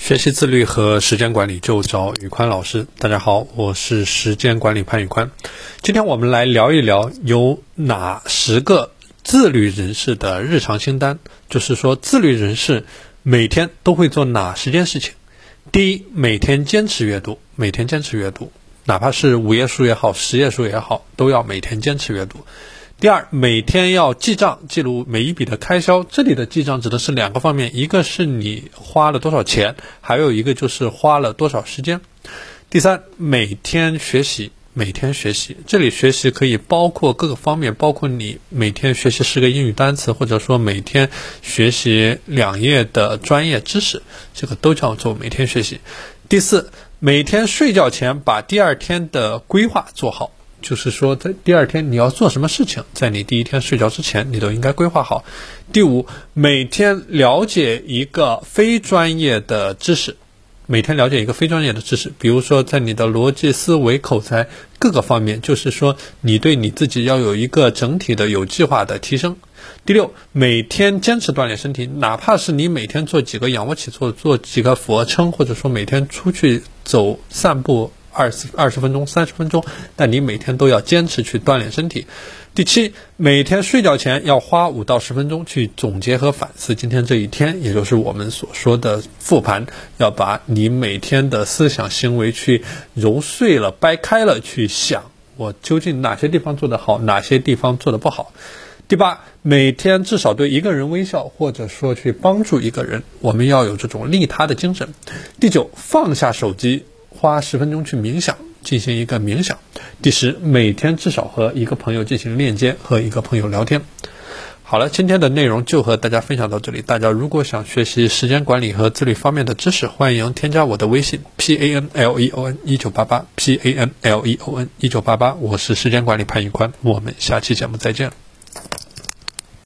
学习自律和时间管理就找宇宽老师。大家好，我是时间管理潘宇宽。今天我们来聊一聊有哪十个自律人士的日常清单，就是说自律人士每天都会做哪十件事情。第一，每天坚持阅读，每天坚持阅读，哪怕是五页书也好，十页书也好，都要每天坚持阅读。第二，每天要记账，记录每一笔的开销。这里的记账指的是两个方面，一个是你花了多少钱，还有一个就是花了多少时间。第三，每天学习，每天学习。这里学习可以包括各个方面，包括你每天学习十个英语单词，或者说每天学习两页的专业知识，这个都叫做每天学习。第四，每天睡觉前把第二天的规划做好。就是说，在第二天你要做什么事情，在你第一天睡觉之前，你都应该规划好。第五，每天了解一个非专业的知识，每天了解一个非专业的知识，比如说在你的逻辑思维、口才各个方面，就是说你对你自己要有一个整体的有计划的提升。第六，每天坚持锻炼身体，哪怕是你每天做几个仰卧起坐，做几个俯卧撑，或者说每天出去走散步。二十二十分钟、三十分钟，但你每天都要坚持去锻炼身体。第七，每天睡觉前要花五到十分钟去总结和反思今天这一天，也就是我们所说的复盘，要把你每天的思想行为去揉碎了、掰开了去想，我究竟哪些地方做得好，哪些地方做得不好。第八，每天至少对一个人微笑，或者说去帮助一个人，我们要有这种利他的精神。第九，放下手机。花十分钟去冥想，进行一个冥想。第十，每天至少和一个朋友进行链接，和一个朋友聊天。好了，今天的内容就和大家分享到这里。大家如果想学习时间管理和自律方面的知识，欢迎添加我的微信 p a n l e o n 一九八八 p a n l e o n 一九八八，我是时间管理潘玉宽，我们下期节目再见。